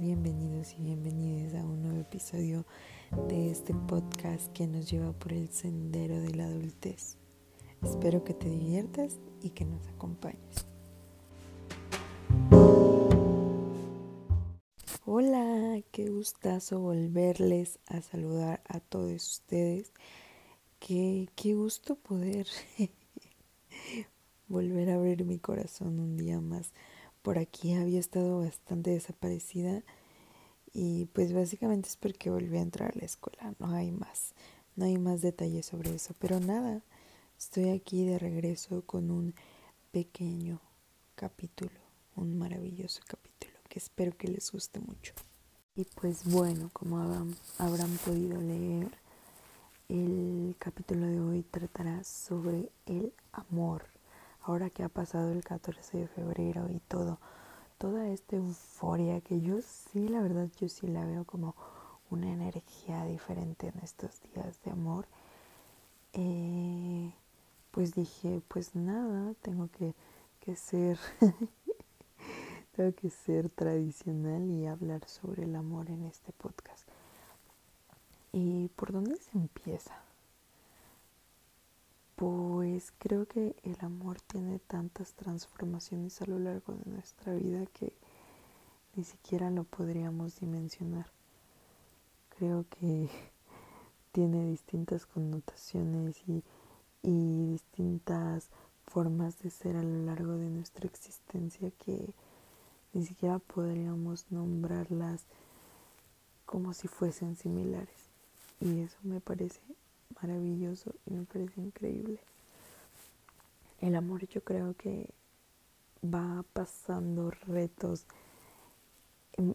bienvenidos y bienvenidas a un nuevo episodio de este podcast que nos lleva por el sendero de la adultez. Espero que te diviertas y que nos acompañes. Hola, qué gustazo volverles a saludar a todos ustedes. Qué, qué gusto poder volver a abrir mi corazón un día más por aquí había estado bastante desaparecida y pues básicamente es porque volví a entrar a la escuela, no hay más, no hay más detalles sobre eso, pero nada, estoy aquí de regreso con un pequeño capítulo, un maravilloso capítulo que espero que les guste mucho. Y pues bueno, como habrán podido leer, el capítulo de hoy tratará sobre el amor ahora que ha pasado el 14 de febrero y todo, toda esta euforia que yo sí, la verdad, yo sí la veo como una energía diferente en estos días de amor, eh, pues dije, pues nada, tengo que, que ser, tengo que ser tradicional y hablar sobre el amor en este podcast. ¿Y por dónde se empieza? Pues creo que el amor tiene tantas transformaciones a lo largo de nuestra vida que ni siquiera lo podríamos dimensionar. Creo que tiene distintas connotaciones y, y distintas formas de ser a lo largo de nuestra existencia que ni siquiera podríamos nombrarlas como si fuesen similares. Y eso me parece maravilloso y me parece increíble. El amor yo creo que va pasando retos.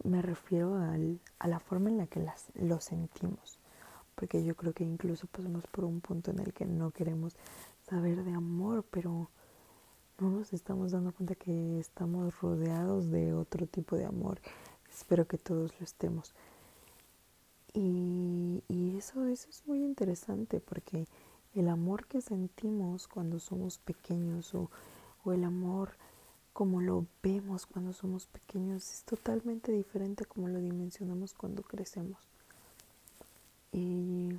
Me refiero al, a la forma en la que las, lo sentimos. Porque yo creo que incluso pasamos por un punto en el que no queremos saber de amor, pero no nos estamos dando cuenta que estamos rodeados de otro tipo de amor. Espero que todos lo estemos. Y, eso, eso es muy interesante porque el amor que sentimos cuando somos pequeños o, o el amor como lo vemos cuando somos pequeños es totalmente diferente como lo dimensionamos cuando crecemos. Y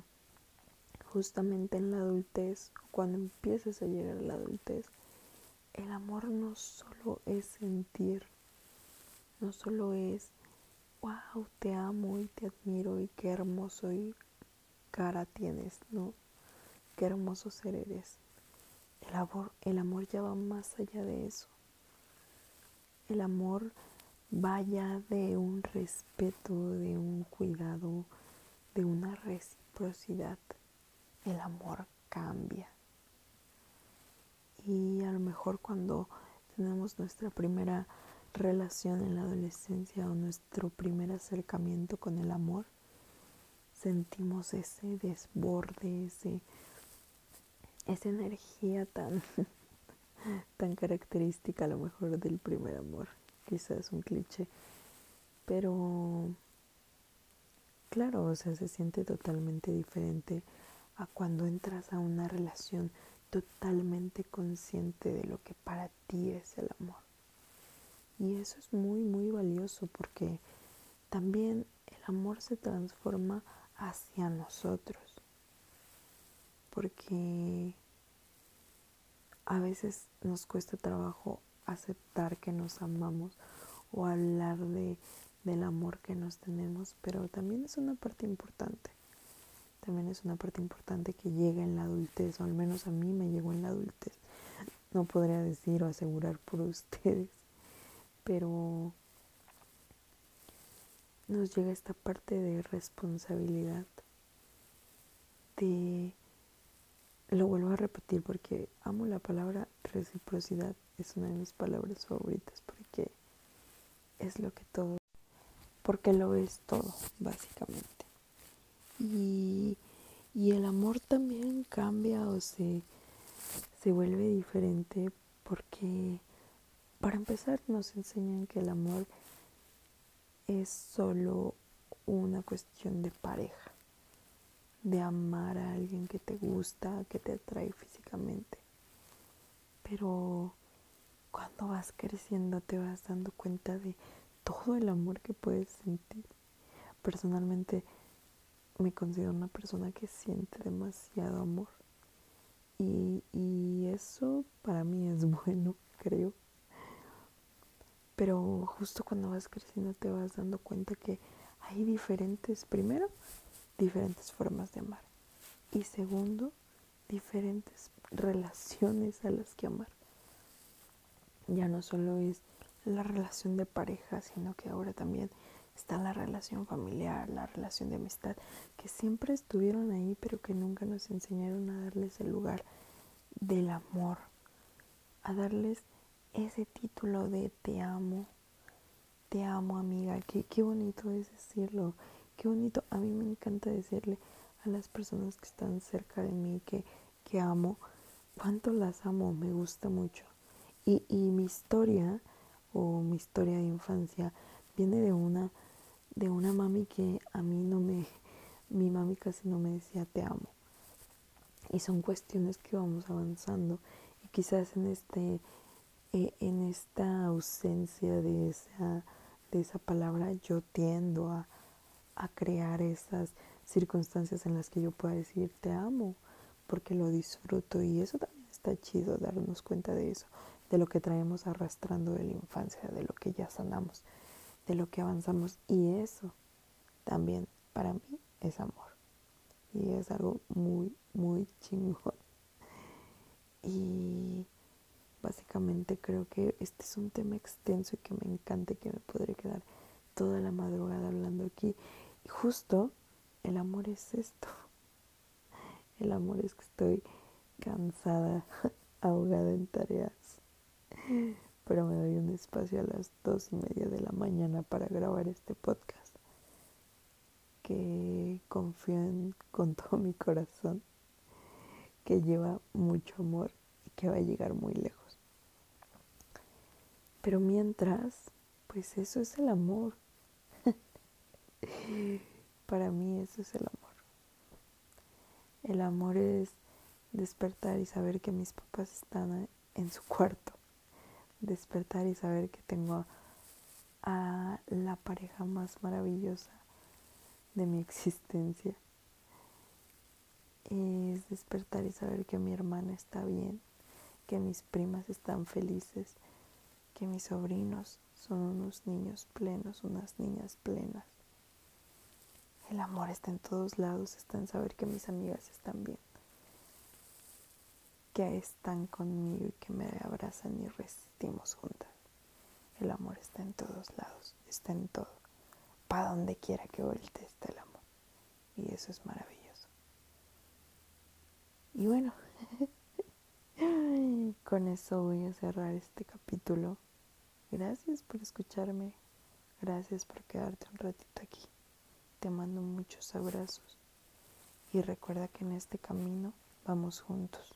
justamente en la adultez, cuando empiezas a llegar a la adultez, el amor no solo es sentir, no solo es wow, te amo y te admiro y qué hermoso y cara tienes, ¿no? Qué hermoso ser eres. El amor, el amor ya va más allá de eso. El amor va allá de un respeto, de un cuidado, de una reciprocidad. El amor cambia. Y a lo mejor cuando tenemos nuestra primera relación en la adolescencia o nuestro primer acercamiento con el amor, sentimos ese desborde, ese, esa energía tan, tan característica a lo mejor del primer amor. Quizás un cliché, pero claro, o sea, se siente totalmente diferente a cuando entras a una relación totalmente consciente de lo que para ti es el amor. Y eso es muy, muy valioso porque también el amor se transforma hacia nosotros. Porque a veces nos cuesta trabajo aceptar que nos amamos o hablar de, del amor que nos tenemos, pero también es una parte importante. También es una parte importante que llega en la adultez, o al menos a mí me llegó en la adultez. No podría decir o asegurar por ustedes pero nos llega esta parte de responsabilidad, de, lo vuelvo a repetir porque amo la palabra reciprocidad, es una de mis palabras favoritas porque es lo que todo, porque lo es todo, básicamente. Y, y el amor también cambia o se, se vuelve diferente porque para empezar, nos enseñan que el amor es solo una cuestión de pareja, de amar a alguien que te gusta, que te atrae físicamente. Pero cuando vas creciendo te vas dando cuenta de todo el amor que puedes sentir. Personalmente me considero una persona que siente demasiado amor. Y, y eso para mí es bueno, creo. Pero justo cuando vas creciendo te vas dando cuenta que hay diferentes, primero, diferentes formas de amar. Y segundo, diferentes relaciones a las que amar. Ya no solo es la relación de pareja, sino que ahora también está la relación familiar, la relación de amistad, que siempre estuvieron ahí, pero que nunca nos enseñaron a darles el lugar del amor, a darles ese título de te amo, te amo amiga, qué, qué bonito es decirlo, qué bonito, a mí me encanta decirle a las personas que están cerca de mí que, que amo, cuánto las amo, me gusta mucho. Y, y mi historia o mi historia de infancia viene de una de una mami que a mí no me mi mami casi no me decía te amo. Y son cuestiones que vamos avanzando. Y quizás en este eh, en esta ausencia de esa de esa palabra yo tiendo a, a crear esas circunstancias en las que yo pueda decir te amo porque lo disfruto y eso también está chido darnos cuenta de eso de lo que traemos arrastrando de la infancia, de lo que ya sanamos, de lo que avanzamos. Y eso también para mí es amor. Y es algo muy, muy chingón. Y básicamente creo que este es un tema extenso y que me encanta y que me podré quedar toda la madrugada hablando aquí. Y justo el amor es esto. El amor es que estoy cansada, ahogada en tareas pero me doy un espacio a las dos y media de la mañana para grabar este podcast que confío en con todo mi corazón que lleva mucho amor y que va a llegar muy lejos pero mientras pues eso es el amor. Para mí eso es el amor. El amor es despertar y saber que mis papás están en su cuarto. Despertar y saber que tengo a la pareja más maravillosa de mi existencia. Es despertar y saber que mi hermana está bien, que mis primas están felices, que mis sobrinos son unos niños plenos, unas niñas plenas. El amor está en todos lados, está en saber que mis amigas están bien que están conmigo y que me abrazan y resistimos juntas. El amor está en todos lados, está en todo. Para donde quiera que volte está el amor. Y eso es maravilloso. Y bueno, con eso voy a cerrar este capítulo. Gracias por escucharme. Gracias por quedarte un ratito aquí. Te mando muchos abrazos y recuerda que en este camino vamos juntos.